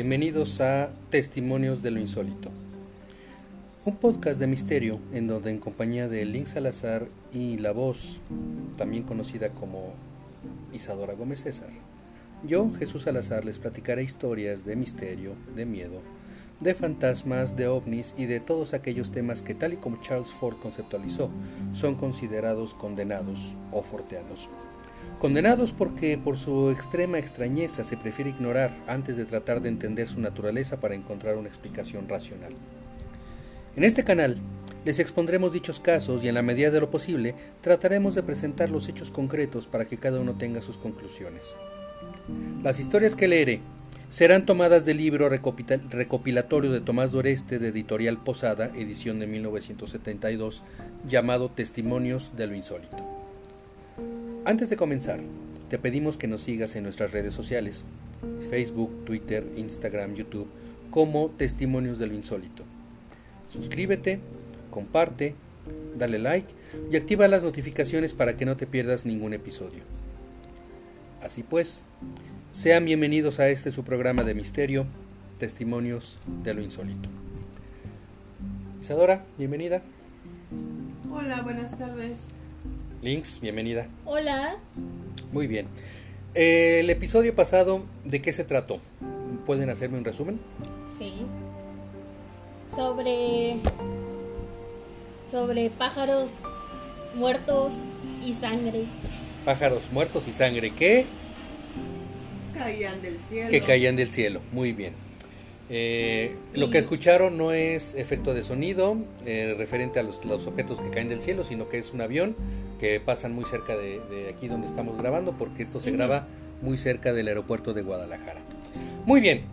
Bienvenidos a Testimonios de lo Insólito, un podcast de misterio en donde en compañía de Link Salazar y la voz, también conocida como Isadora Gómez César, yo, Jesús Salazar, les platicaré historias de misterio, de miedo, de fantasmas, de ovnis y de todos aquellos temas que tal y como Charles Ford conceptualizó, son considerados condenados o forteanos. Condenados porque por su extrema extrañeza se prefiere ignorar antes de tratar de entender su naturaleza para encontrar una explicación racional. En este canal les expondremos dichos casos y en la medida de lo posible trataremos de presentar los hechos concretos para que cada uno tenga sus conclusiones. Las historias que leeré serán tomadas del libro recopilatorio de Tomás Doreste de Editorial Posada, edición de 1972, llamado Testimonios de lo Insólito. Antes de comenzar, te pedimos que nos sigas en nuestras redes sociales, Facebook, Twitter, Instagram, YouTube, como Testimonios de lo Insólito. Suscríbete, comparte, dale like y activa las notificaciones para que no te pierdas ningún episodio. Así pues, sean bienvenidos a este su programa de misterio, Testimonios de lo Insólito. Isadora, bienvenida. Hola, buenas tardes. Links, bienvenida. Hola. Muy bien. El episodio pasado, ¿de qué se trató? ¿Pueden hacerme un resumen? Sí. Sobre. Sobre pájaros muertos y sangre. Pájaros muertos y sangre. ¿Qué? Caían del cielo. Que caían del cielo. Muy bien. Eh, lo que escucharon no es efecto de sonido eh, referente a los, los, objetos que caen del cielo, sino que es un avión que pasan muy cerca de, de aquí donde estamos grabando, porque esto se graba muy cerca del aeropuerto de Guadalajara. Muy bien,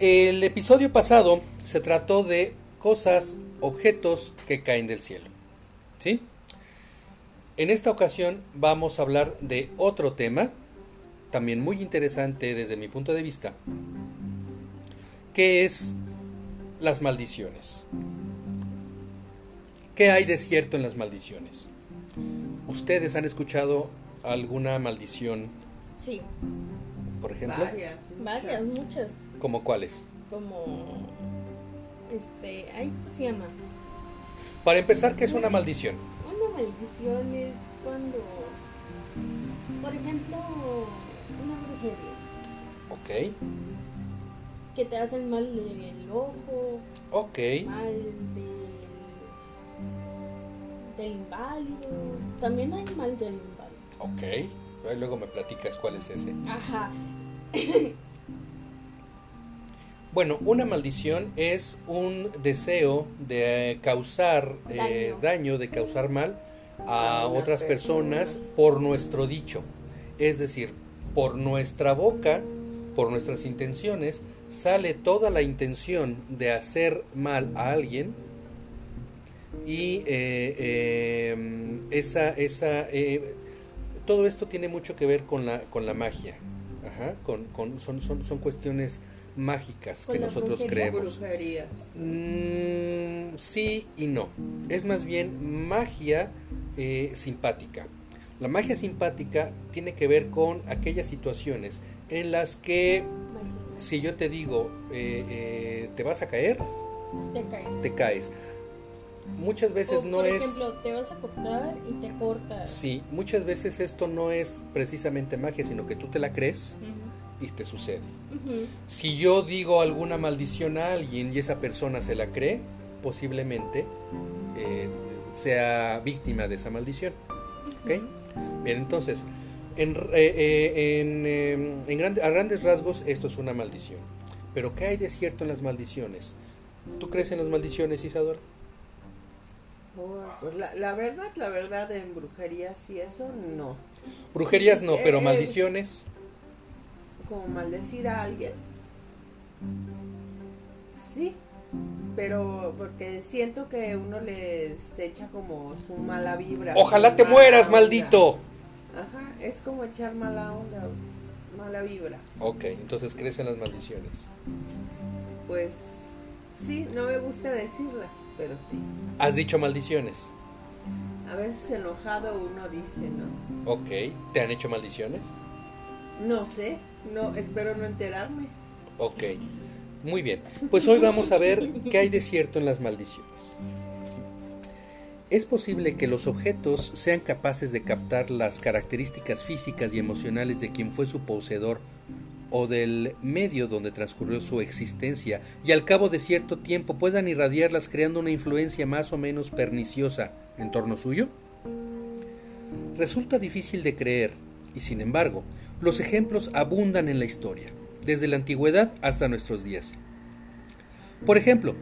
el episodio pasado se trató de cosas, objetos que caen del cielo. ¿Sí? En esta ocasión vamos a hablar de otro tema, también muy interesante desde mi punto de vista, que es las maldiciones. ¿Qué hay de cierto en las maldiciones? ¿Ustedes han escuchado alguna maldición? Sí. Por ejemplo. Varias. Varias, muchas. ¿Como cuáles? Como. Este. Ay, ¿cómo se llama? Para empezar, ¿qué es una maldición? Una maldición es cuando. Por ejemplo, una brujería. Ok. Que te hacen mal del ojo, Ok. mal del. Del inválido. También hay mal del inválido. Ok. Luego me platicas cuál es ese. Ajá. Bueno, una maldición es un deseo de causar eh, Daño. de causar mal a otras persona. personas por nuestro dicho. Es decir, por nuestra boca, por nuestras intenciones, sale toda la intención de hacer mal a alguien y eh, eh, esa, esa, eh, todo esto tiene mucho que ver con la, con la magia. Ajá, con, con- son, son, son cuestiones mágicas que nosotros creemos. Mm, sí y no. Es más bien magia eh, simpática. La magia simpática tiene que ver con aquellas situaciones en las que si yo te digo eh, eh, te vas a caer, Te caes. te caes. Muchas veces O, no por es... ejemplo, te vas a cortar y te cortas. Sí, muchas veces esto no es precisamente magia, sino que tú te la crees y te sucede. Si yo digo alguna maldición a alguien y esa persona se la cree, posiblemente eh, sea víctima de esa maldición. ¿Ok? Bien, entonces, en, eh, eh, en, eh, en grande- a grandes rasgos esto es una maldición. Pero ¿qué hay de cierto en las maldiciones? ¿Tú crees en las maldiciones, Isadora? Pues la, la verdad, la verdad, en brujerías y eso, no. Brujerías no, pero Eh, maldiciones. Como maldecir a alguien. Sí, pero porque siento que uno les echa como su mala vibra. Ojalá te mueras, onda. maldito. Ajá, es como echar mala onda, mala vibra. Ok, entonces crees en las maldiciones. Pues sí, no me gusta decirlas, pero sí. ¿Has dicho maldiciones? A veces enojado uno dice, ¿no? Ok, ¿te han hecho maldiciones? No sé, no, espero no enterarme. Ok, muy bien. Pues hoy vamos a ver qué hay de cierto en las maldiciones. Es posible que los objetos sean capaces de captar las características físicas y emocionales de quien fue su poseedor o del medio donde transcurrió su existencia y al cabo de cierto tiempo puedan irradiarlas creando una influencia más o menos perniciosa en torno suyo? Resulta difícil de creer y sin embargo los ejemplos abundan en la historia, desde la antigüedad hasta nuestros días. Por ejemplo,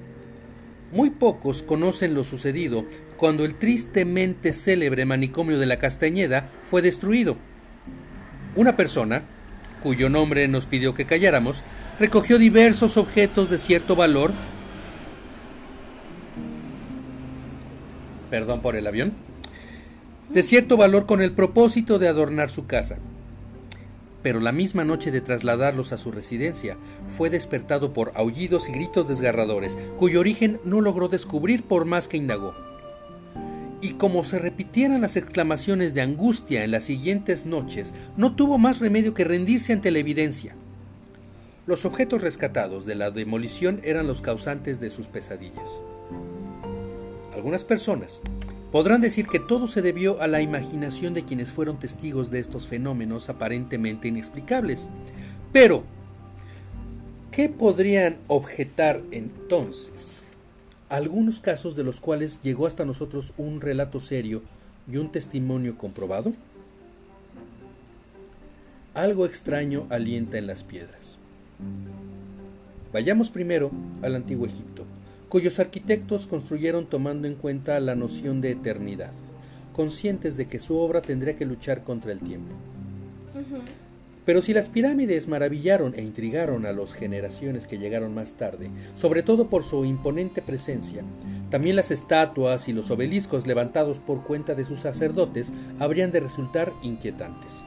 muy pocos conocen lo sucedido cuando el tristemente célebre manicomio de la Castañeda fue destruido. Una persona, cuyo nombre nos pidió que calláramos, recogió diversos objetos de cierto valor. Perdón por el avión. De cierto valor con el propósito de adornar su casa pero la misma noche de trasladarlos a su residencia fue despertado por aullidos y gritos desgarradores, cuyo origen no logró descubrir por más que indagó. Como se repitieran las exclamaciones de angustia en las siguientes noches, no tuvo más remedio que rendirse ante la evidencia. Los objetos rescatados de la demolición eran los causantes de sus pesadillas. Algunas personas, Podrán decir que todo se debió a la imaginación de quienes fueron testigos de estos fenómenos aparentemente inexplicables. Pero, ¿qué podrían objetar entonces? Algunos casos de los cuales llegó hasta nosotros un relato serio y un testimonio comprobado. Algo extraño alienta en las piedras. Vayamos primero al antiguo Egipto cuyos arquitectos construyeron tomando en cuenta la noción de eternidad, conscientes de que su obra tendría que luchar contra el tiempo. Pero si las pirámides maravillaron e intrigaron a las generaciones que llegaron más tarde, sobre todo por su imponente presencia, también las estatuas y los obeliscos levantados por cuenta de sus sacerdotes habrían de resultar inquietantes.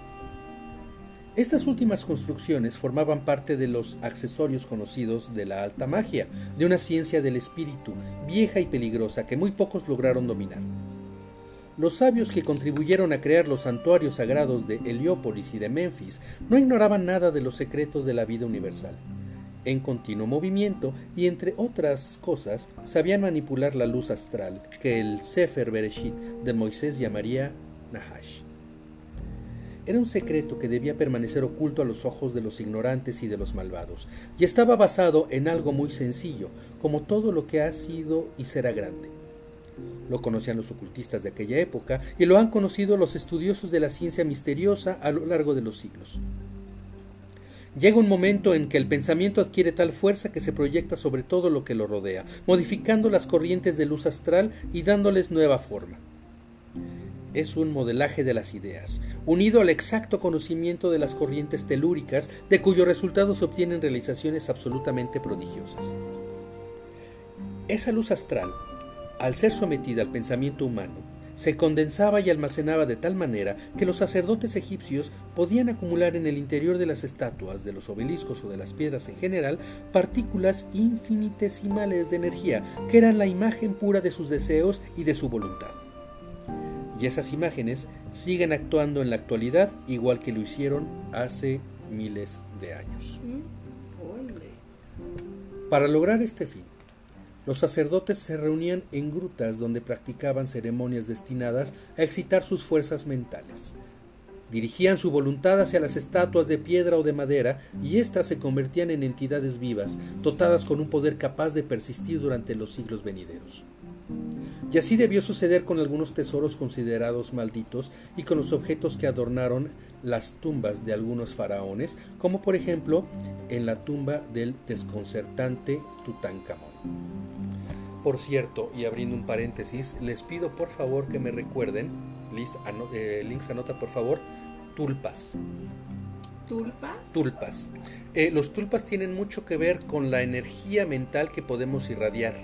Estas últimas construcciones formaban parte de los accesorios conocidos de la alta magia, de una ciencia del espíritu, vieja y peligrosa que muy pocos lograron dominar. Los sabios que contribuyeron a crear los santuarios sagrados de Heliópolis y de Memphis no ignoraban nada de los secretos de la vida universal. En continuo movimiento y entre otras cosas, sabían manipular la luz astral que el Sefer Bereshit de Moisés llamaría Nahash. Era un secreto que debía permanecer oculto a los ojos de los ignorantes y de los malvados, y estaba basado en algo muy sencillo, como todo lo que ha sido y será grande. Lo conocían los ocultistas de aquella época y lo han conocido los estudiosos de la ciencia misteriosa a lo largo de los siglos. Llega un momento en que el pensamiento adquiere tal fuerza que se proyecta sobre todo lo que lo rodea, modificando las corrientes de luz astral y dándoles nueva forma es un modelaje de las ideas, unido al exacto conocimiento de las corrientes telúricas, de cuyos resultados se obtienen realizaciones absolutamente prodigiosas. Esa luz astral, al ser sometida al pensamiento humano, se condensaba y almacenaba de tal manera que los sacerdotes egipcios podían acumular en el interior de las estatuas, de los obeliscos o de las piedras en general, partículas infinitesimales de energía, que eran la imagen pura de sus deseos y de su voluntad y esas imágenes siguen actuando en la actualidad igual que lo hicieron hace miles de años. Para lograr este fin, los sacerdotes se reunían en grutas donde practicaban ceremonias destinadas a excitar sus fuerzas mentales. Dirigían su voluntad hacia las estatuas de piedra o de madera y éstas se convertían en entidades vivas, dotadas con un poder capaz de persistir durante los siglos venideros. Y así debió suceder con algunos tesoros considerados malditos y con los objetos que adornaron las tumbas de algunos faraones, como por ejemplo en la tumba del desconcertante Tutankamón. Por cierto, y abriendo un paréntesis, les pido por favor que me recuerden, eh, links anota por favor, tulpas. ¿Tulpas? Tulpas. Eh, los tulpas tienen mucho que ver con la energía mental que podemos irradiar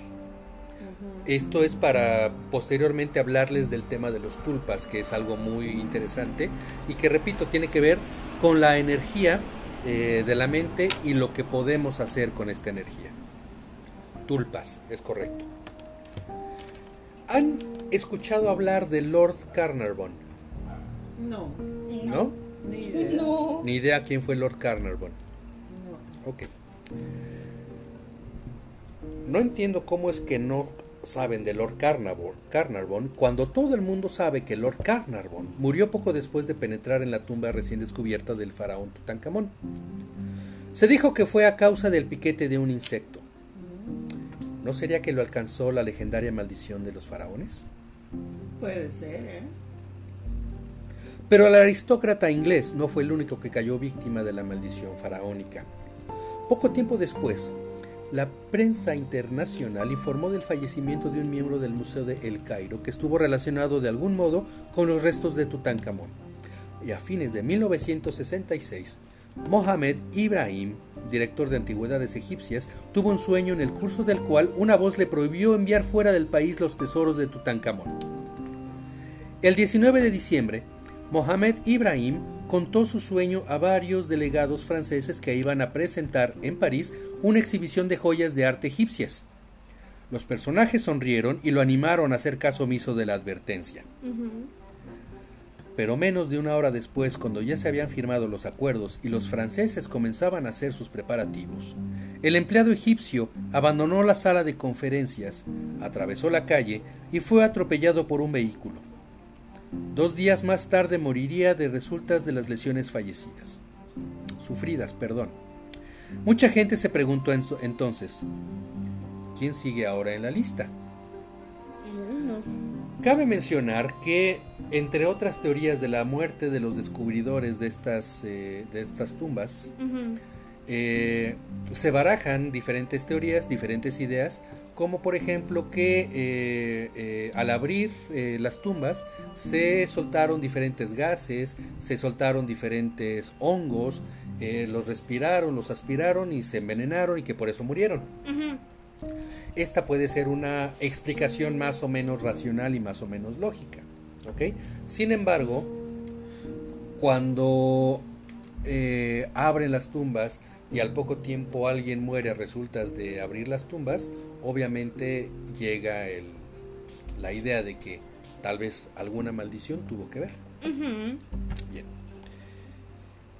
esto es para posteriormente hablarles del tema de los tulpas, que es algo muy interesante y que, repito, tiene que ver con la energía eh, de la mente y lo que podemos hacer con esta energía. Tulpas, es correcto. ¿Han escuchado hablar de Lord Carnarvon? No. ¿No? Ni idea. No. Ni idea quién fue Lord Carnarvon. No. Ok. No entiendo cómo es que no saben de Lord Carnarvon, Carnarvon cuando todo el mundo sabe que Lord Carnarvon murió poco después de penetrar en la tumba recién descubierta del faraón Tutankamón. Se dijo que fue a causa del piquete de un insecto. ¿No sería que lo alcanzó la legendaria maldición de los faraones? Puede ser, ¿eh? Pero el aristócrata inglés no fue el único que cayó víctima de la maldición faraónica. Poco tiempo después, la prensa internacional informó del fallecimiento de un miembro del Museo de El Cairo que estuvo relacionado de algún modo con los restos de Tutankamón. Y a fines de 1966, Mohamed Ibrahim, director de antigüedades egipcias, tuvo un sueño en el curso del cual una voz le prohibió enviar fuera del país los tesoros de Tutankamón. El 19 de diciembre, Mohamed Ibrahim contó su sueño a varios delegados franceses que iban a presentar en París una exhibición de joyas de arte egipcias. Los personajes sonrieron y lo animaron a hacer caso omiso de la advertencia. Pero menos de una hora después, cuando ya se habían firmado los acuerdos y los franceses comenzaban a hacer sus preparativos, el empleado egipcio abandonó la sala de conferencias, atravesó la calle y fue atropellado por un vehículo. Dos días más tarde moriría de resultas de las lesiones fallecidas. Sufridas, perdón. Mucha gente se preguntó entonces, ¿quién sigue ahora en la lista? Cabe mencionar que, entre otras teorías de la muerte de los descubridores de estas, eh, de estas tumbas, eh, se barajan diferentes teorías, diferentes ideas como por ejemplo que eh, eh, al abrir las tumbas se soltaron diferentes gases, se soltaron diferentes hongos, los respiraron, los aspiraron y se envenenaron y que por eso murieron. Esta puede ser una explicación más o menos racional y más o menos lógica. Sin embargo, cuando abren las tumbas y al poco tiempo alguien muere a resultas de abrir las tumbas, obviamente llega el, la idea de que tal vez alguna maldición tuvo que ver. Bien.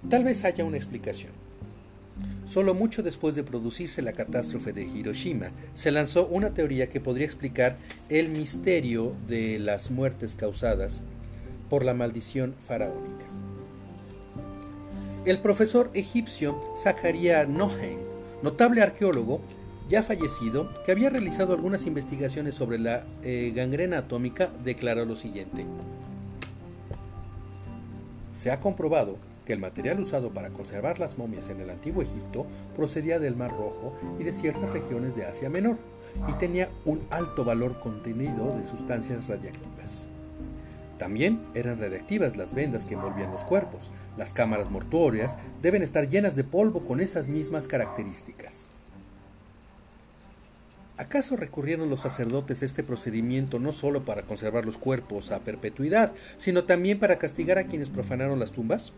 Tal vez haya una explicación. Solo mucho después de producirse la catástrofe de Hiroshima, se lanzó una teoría que podría explicar el misterio de las muertes causadas por la maldición faraónica. El profesor egipcio Zakaria Nohen, notable arqueólogo, ya fallecido, que había realizado algunas investigaciones sobre la eh, gangrena atómica, declaró lo siguiente. Se ha comprobado que el material usado para conservar las momias en el antiguo Egipto procedía del Mar Rojo y de ciertas regiones de Asia Menor, y tenía un alto valor contenido de sustancias radiactivas. También eran radiactivas las vendas que envolvían los cuerpos. Las cámaras mortuorias deben estar llenas de polvo con esas mismas características. ¿Acaso recurrieron los sacerdotes a este procedimiento no solo para conservar los cuerpos a perpetuidad, sino también para castigar a quienes profanaron las tumbas?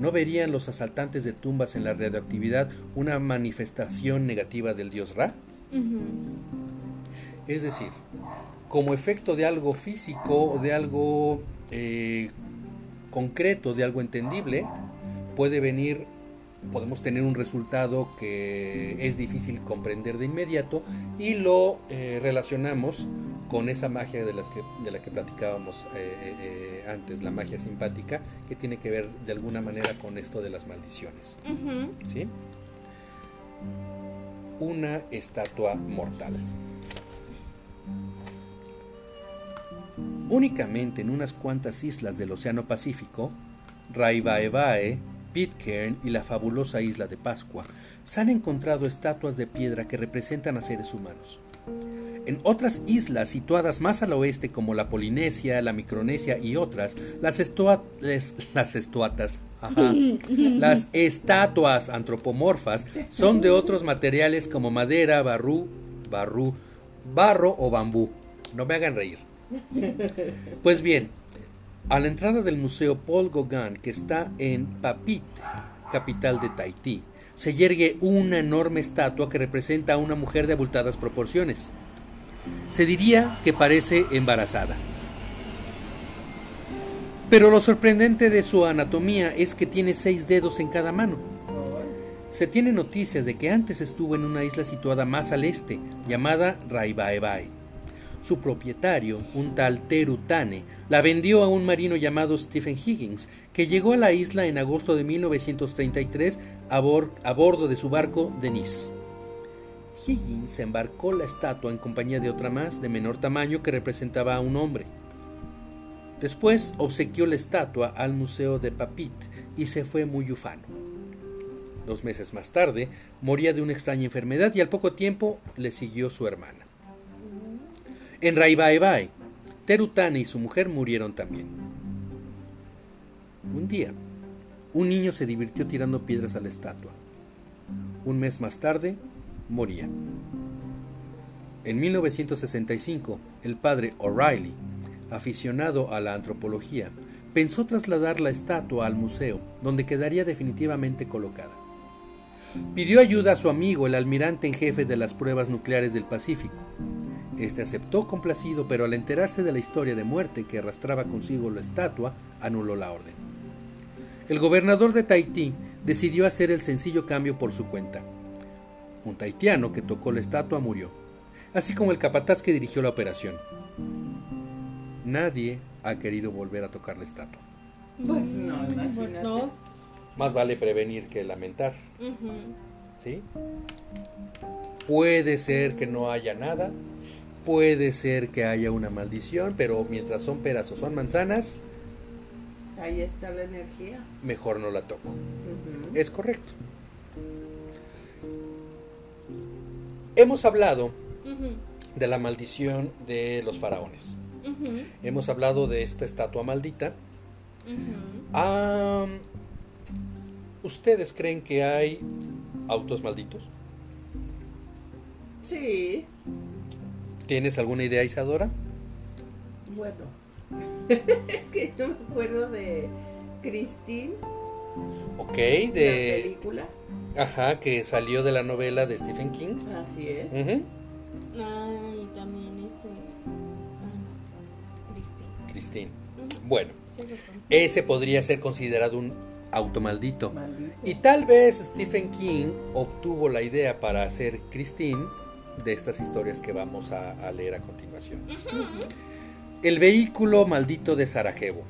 ¿No verían los asaltantes de tumbas en la radioactividad una manifestación negativa del dios Ra? Es decir, como efecto de algo físico, de algo eh, concreto, de algo entendible, puede venir, podemos tener un resultado que es difícil comprender de inmediato y lo eh, relacionamos con esa magia de, las que, de la que platicábamos eh, antes, la magia simpática, que tiene que ver de alguna manera con esto de las maldiciones. ¿Sí? Una estatua mortal. Únicamente en unas cuantas islas del Océano Pacífico, Raivaevae, Pitcairn y la fabulosa isla de Pascua, se han encontrado estatuas de piedra que representan a seres humanos. En otras islas situadas más al oeste como la Polinesia, la Micronesia y otras, las, las estuatas, las estatuas antropomorfas son de otros materiales como madera, barrú, barrú, barro o bambú. No me hagan reír. Pues bien, a la entrada del Museo Paul Gauguin, que está en Papit, capital de Tahití, se yergue una enorme estatua que representa a una mujer de abultadas proporciones. Se diría que parece embarazada. Pero lo sorprendente de su anatomía es que tiene seis dedos en cada mano. Se tiene noticias de que antes estuvo en una isla situada más al este, llamada Raibaebae. Su propietario, un tal Teru Tane, la vendió a un marino llamado Stephen Higgins, que llegó a la isla en agosto de 1933 a, a bordo de su barco Denise. Higgins embarcó la estatua en compañía de otra más de menor tamaño que representaba a un hombre. Después obsequió la estatua al Museo de Papit y se fue muy ufano. Dos meses más tarde moría de una extraña enfermedad y al poco tiempo le siguió su hermana. En Raibaebae, Terutane y su mujer murieron también. Un día, un niño se divirtió tirando piedras a la estatua. Un mes más tarde, moría. En 1965, el padre O'Reilly, aficionado a la antropología, pensó trasladar la estatua al museo, donde quedaría definitivamente colocada. Pidió ayuda a su amigo, el almirante en jefe de las pruebas nucleares del Pacífico. Este aceptó complacido, pero al enterarse de la historia de muerte que arrastraba consigo la estatua, anuló la orden. El gobernador de Tahití decidió hacer el sencillo cambio por su cuenta. Un tahitiano que tocó la estatua murió, así como el capataz que dirigió la operación. Nadie ha querido volver a tocar la estatua. Pues no, imagínate. no. Más vale prevenir que lamentar. ¿sí? Puede ser que no haya nada, puede ser que haya una maldición, pero mientras son peras o son manzanas, Ahí está la energía. mejor no la toco. Es correcto. Hemos hablado de la maldición de los faraones. Hemos hablado de esta estatua maldita. Ah, ¿Ustedes creen que hay autos malditos? Sí, ¿Tienes alguna idea, Isadora? bueno. es que yo me acuerdo de Christine, Ok, la de... película. Ajá, que salió de la novela de Stephen King. Así es. Ujú, Ay, también este. Ay, no sé. Christine. Christine. Bueno, ese podría ser considerado un auto maldito. Maldito. Y tal vez Stephen King obtuvo la idea para hacer Christine de estas historias que vamos a, a leer a continuación. El vehículo maldito de Sarajevo.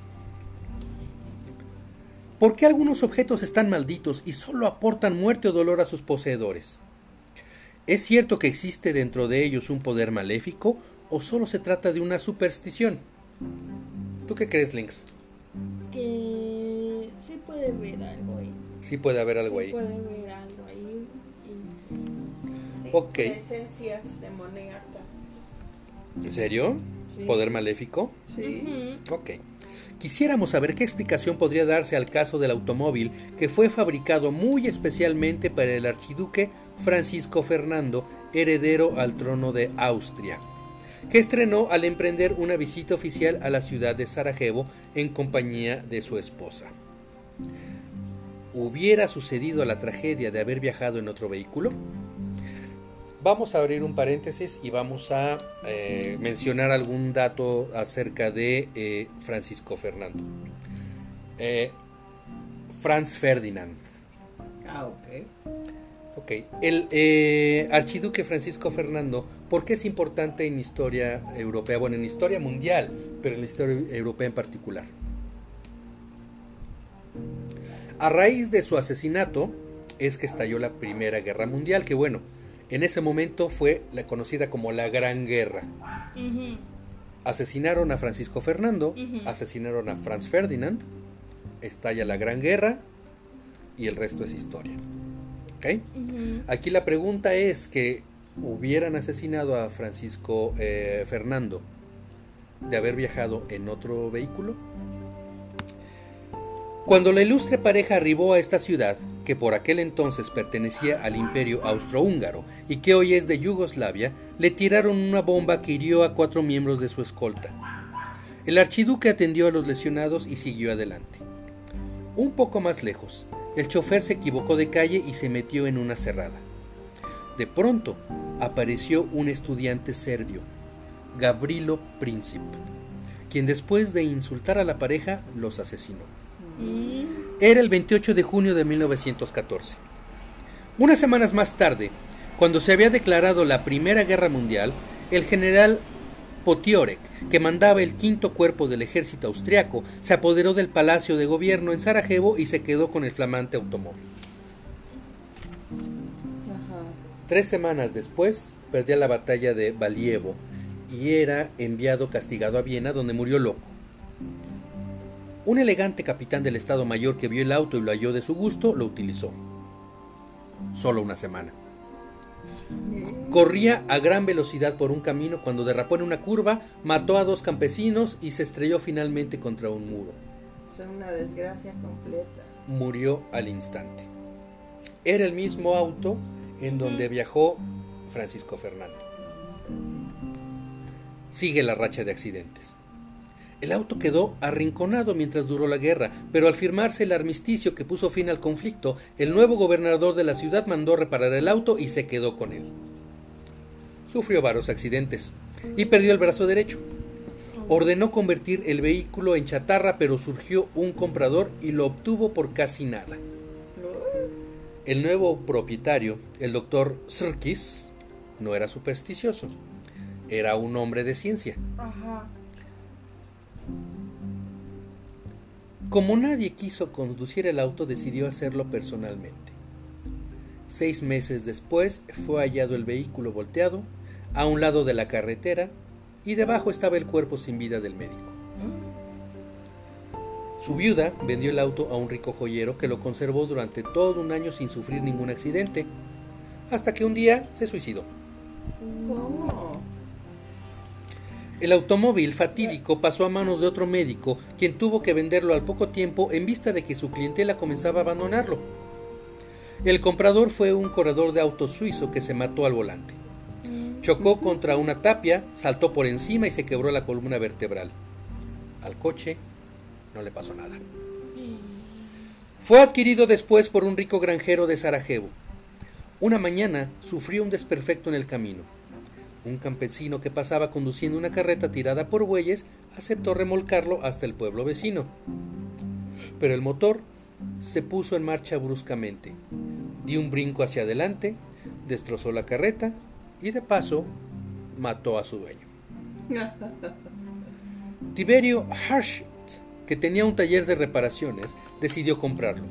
¿Por qué algunos objetos están malditos y solo aportan muerte o dolor a sus poseedores? ¿Es cierto que existe dentro de ellos un poder maléfico o solo se trata de una superstición? ¿Tú qué crees, Lynx? Que sí puede ver algo ahí. Sí puede haber algo sí ahí. puede ver algo Ok. Esencias demoníacas. ¿En serio? Sí. ¿Poder maléfico? Sí. Ok. Quisiéramos saber qué explicación podría darse al caso del automóvil que fue fabricado muy especialmente para el archiduque Francisco Fernando, heredero al trono de Austria, que estrenó al emprender una visita oficial a la ciudad de Sarajevo en compañía de su esposa. ¿Hubiera sucedido la tragedia de haber viajado en otro vehículo? Vamos a abrir un paréntesis y vamos a eh, mencionar algún dato acerca de eh, Francisco Fernando. Eh, Franz Ferdinand. Ah, ok. Ok, el eh, archiduque Francisco Fernando, ¿por qué es importante en historia europea? Bueno, en historia mundial, pero en la historia europea en particular. A raíz de su asesinato es que estalló la Primera Guerra Mundial, que bueno, en ese momento fue la conocida como la Gran Guerra. Asesinaron a Francisco Fernando, asesinaron a Franz Ferdinand, estalla la Gran Guerra y el resto es historia. Aquí la pregunta es que hubieran asesinado a Francisco eh, Fernando de haber viajado en otro vehículo. Cuando la ilustre pareja arribó a esta ciudad, que por aquel entonces pertenecía al imperio austrohúngaro y que hoy es de Yugoslavia, le tiraron una bomba que hirió a cuatro miembros de su escolta. El archiduque atendió a los lesionados y siguió adelante. Un poco más lejos, el chofer se equivocó de calle y se metió en una cerrada. De pronto, apareció un estudiante serbio, Gavrilo Princip, quien después de insultar a la pareja los asesinó. Era el 28 de junio de 1914. Unas semanas más tarde, cuando se había declarado la Primera Guerra Mundial, el general Potiorek, que mandaba el quinto cuerpo del ejército austriaco, se apoderó del palacio de gobierno en Sarajevo y se quedó con el flamante automóvil. Ajá. Tres semanas después, perdía la batalla de Valievo y era enviado castigado a Viena, donde murió loco. Un elegante capitán del Estado Mayor que vio el auto y lo halló de su gusto, lo utilizó. Solo una semana. Corría a gran velocidad por un camino cuando derrapó en una curva, mató a dos campesinos y se estrelló finalmente contra un muro. Es una desgracia completa. Murió al instante. Era el mismo auto en donde viajó Francisco Fernando. Sigue la racha de accidentes. El auto quedó arrinconado mientras duró la guerra, pero al firmarse el armisticio que puso fin al conflicto, el nuevo gobernador de la ciudad mandó reparar el auto y se quedó con él. Sufrió varios accidentes y perdió el brazo derecho. Ordenó convertir el vehículo en chatarra, pero surgió un comprador y lo obtuvo por casi nada. El nuevo propietario, el doctor Sirkis, no era supersticioso, era un hombre de ciencia. Ajá. Como nadie quiso conducir el auto, decidió hacerlo personalmente. Seis meses después fue hallado el vehículo volteado a un lado de la carretera y debajo estaba el cuerpo sin vida del médico. Su viuda vendió el auto a un rico joyero que lo conservó durante todo un año sin sufrir ningún accidente, hasta que un día se suicidó. El automóvil fatídico pasó a manos de otro médico, quien tuvo que venderlo al poco tiempo en vista de que su clientela comenzaba a abandonarlo. El comprador fue un corredor de autos suizo que se mató al volante. Chocó contra una tapia, saltó por encima y se quebró la columna vertebral. Al coche no le pasó nada. Fue adquirido después por un rico granjero de Sarajevo. Una mañana sufrió un desperfecto en el camino. Un campesino que pasaba conduciendo una carreta tirada por bueyes aceptó remolcarlo hasta el pueblo vecino. Pero el motor se puso en marcha bruscamente. Dio un brinco hacia adelante, destrozó la carreta y de paso mató a su dueño. Tiberio Harshit, que tenía un taller de reparaciones, decidió comprarlo.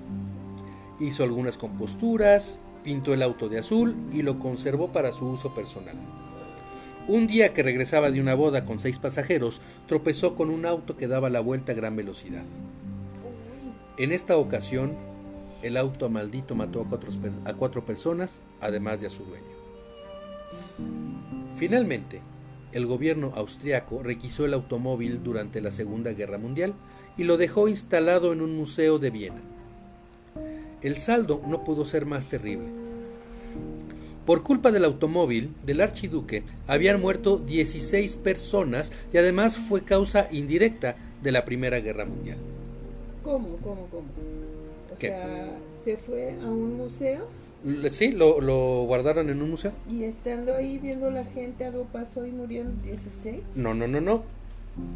Hizo algunas composturas, pintó el auto de azul y lo conservó para su uso personal. Un día que regresaba de una boda con seis pasajeros, tropezó con un auto que daba la vuelta a gran velocidad. En esta ocasión, el auto maldito mató a cuatro, personas, además de a su dueño. Finalmente, el gobierno austriaco requisó el automóvil durante la Segunda Guerra Mundial y lo dejó instalado en un museo de Viena. El saldo no pudo ser más terrible. Por culpa del automóvil del archiduque habían muerto 16 personas y además fue causa indirecta de la Primera Guerra Mundial. ¿Cómo, cómo, cómo? O ¿Qué? sea, se fue a un museo Sí, lo, lo guardaron en un museo. y estando ahí viendo la gente algo pasó y murieron 16. No, no, no, no.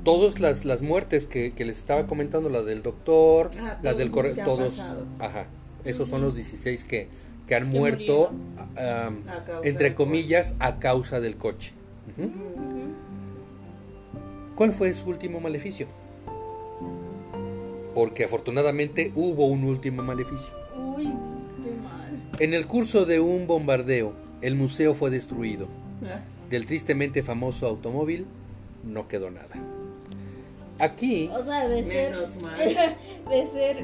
Todas las, las muertes que, que les estaba comentando, la del doctor, Ah, la del los corre- que han todos, pasado. ajá, esos son los 16 que, que han muerto, entre comillas, a causa del coche. ¿Cuál fue su último maleficio? Porque afortunadamente hubo un último maleficio. Uy, qué mal. En el curso de un bombardeo, el museo fue destruido. Ah, Del tristemente famoso automóvil no quedó nada. Aquí, O sea, de ser. Menos mal. De ser.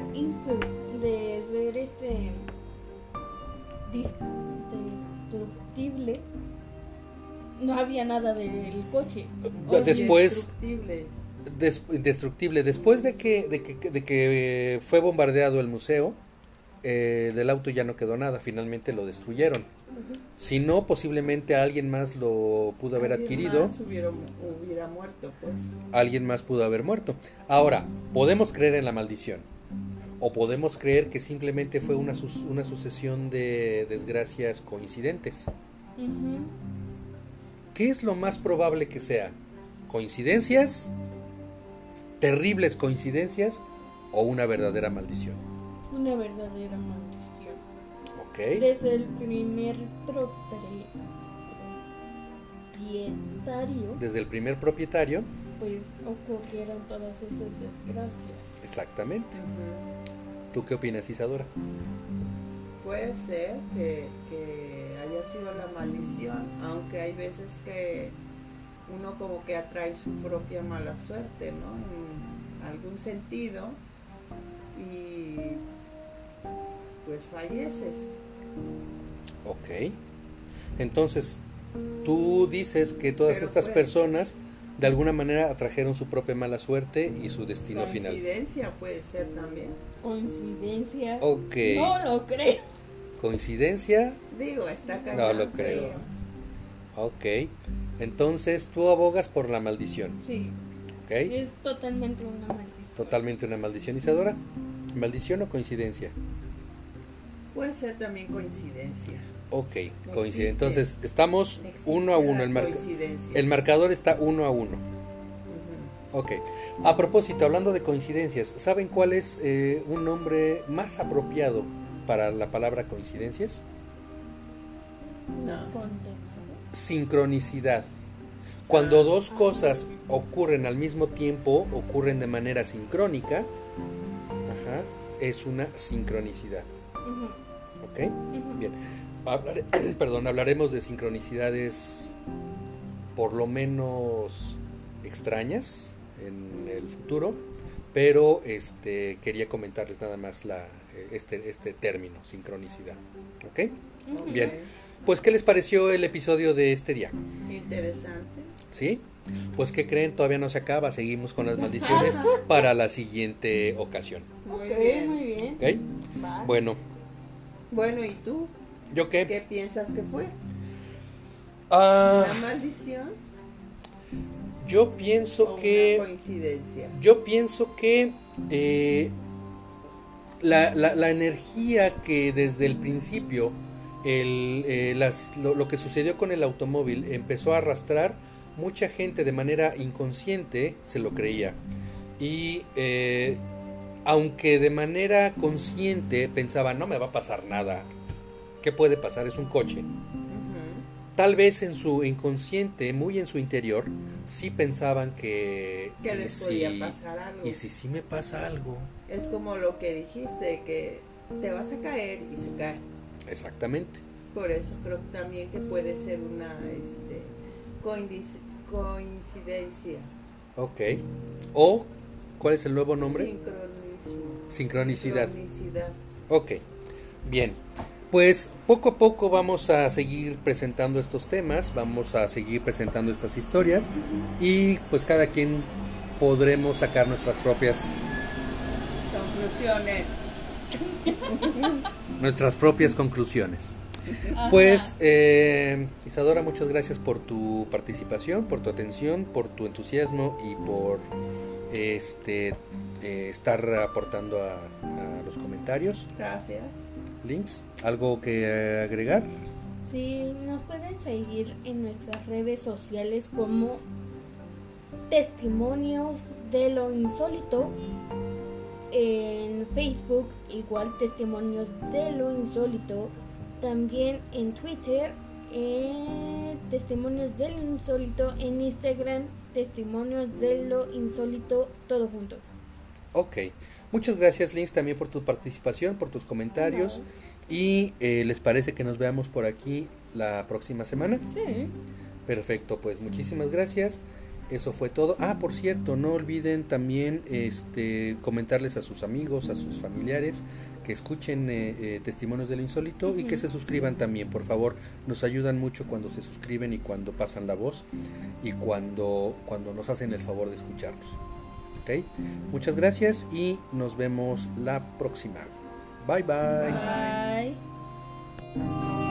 De ser este. Destructible. No había nada del coche. O Después- des- indestructible, después de que, de que, de que eh, fue bombardeado el museo, eh, del auto ya no quedó nada, finalmente lo destruyeron. Si no, posiblemente alguien más lo pudo haber Alguien adquirido, más hubiera, hubiera muerto, pues. alguien más pudo haber muerto. Ahora, podemos creer en la maldición. O podemos creer que simplemente fue una, sus- una sucesión de desgracias coincidentes. ¿Qué es lo más probable que sea? ¿Coincidencias? ¿Terribles coincidencias? ¿O una verdadera maldición? Una verdadera maldición. Ok. Desde el primer propietario, Desde el primer propietario, pues ocurrieron todas esas desgracias. exactamente. Ujú. ¿Tú qué opinas, Isadora? Puede ser que, que haya sido la maldición, aunque hay veces que uno como que atrae su propia mala suerte, ¿no? En algún sentido y pues falleces. Ok. Entonces, tú dices que todas Pero estas pues- personas de alguna manera atrajeron su propia mala suerte y su destino final. Coincidencia puede ser también. Coincidencia. Ok. No lo creo. Coincidencia, Digo, está cañón. No lo creo. ok. Entonces, tú abogas por la maldición. Sí, Ok. es totalmente una maldición. Totalmente una maldición, Isadora. ¿Maldición o coincidencia? Puede ser también coincidencia. Ok, No coincide. existe. Entonces, estamos Existen uno a uno. El, el marcador está uno a uno. Ok. A propósito, hablando de coincidencias, ¿saben cuál es eh, un nombre más apropiado para la palabra coincidencias? No. Sincronicidad. Cuando Ah. dos cosas ocurren al mismo tiempo, ocurren de manera sincrónica, ajá, es una sincronicidad. ¿Ok? Bien. Hablare- perdón, hablaremos de sincronicidades por lo menos extrañas en el futuro, pero este quería comentarles nada más la, este, este término, sincronicidad. ¿Ok? Bien. Pues, ¿qué les pareció el episodio de este día? Interesante. ¿Sí? Pues, ¿qué creen? Todavía no se acaba, seguimos con las maldiciones para la siguiente ocasión. Muy bien. muy bien. ¿Ok? Va. Bueno, Bueno, ¿y tú? ¿Yo qué? ¿Qué piensas que fue? Ah, ¿Una maldición yo o pienso una que... coincidencia? Yo pienso que eh, la, la- la energía que desde el principio, el, eh, las- lo, lo que sucedió con el automóvil empezó a arrastrar, mucha gente de manera inconsciente se lo creía. Y eh, aunque de manera consciente pensaba, no me va a pasar nada, ¿qué puede pasar? Es un coche. Tal vez en su inconsciente, muy en su interior, sí pensaban que... Que les si- podía pasar algo. y si sí me pasa algo. Es como lo que dijiste, que te vas a caer y se cae. Exactamente. Por eso creo también que puede ser una este, coincidencia. Ok. O, ¿cuál es el nuevo nombre? Sincronicidad. Sincronicidad. Ok. Bien. Pues poco a poco vamos a seguir presentando estos temas, vamos a seguir presentando estas historias y pues cada quien podremos sacar nuestras propias Conclusiones. nuestras propias conclusiones. Ajá. Pues, eh, Isadora, muchas gracias por tu participación, por tu atención, por tu entusiasmo y por este eh, estar aportando a, a los comentarios. Gracias. Links, ¿algo que agregar? Sí, nos pueden seguir en nuestras redes sociales como Testimonios de lo Insólito. En Facebook, igual Testimonios de lo Insólito. También en Twitter, eh, Testimonios del Insólito. En Instagram, Testimonios de lo Insólito, todo junto. Ok, muchas gracias Links también por tu participación, por tus comentarios y eh, les parece que nos veamos por aquí la próxima semana. Sí. Perfecto, pues muchísimas gracias. Eso fue todo. Ah, por cierto, no olviden también este comentarles a sus amigos, a sus familiares que escuchen eh, eh, testimonios del insólito y que se suscriban también, por favor. Nos ayudan mucho cuando se suscriben y cuando pasan la voz y cuando cuando nos hacen el favor de escucharnos. ¿Ok? Muchas gracias y nos vemos la próxima. Bye bye. Bye.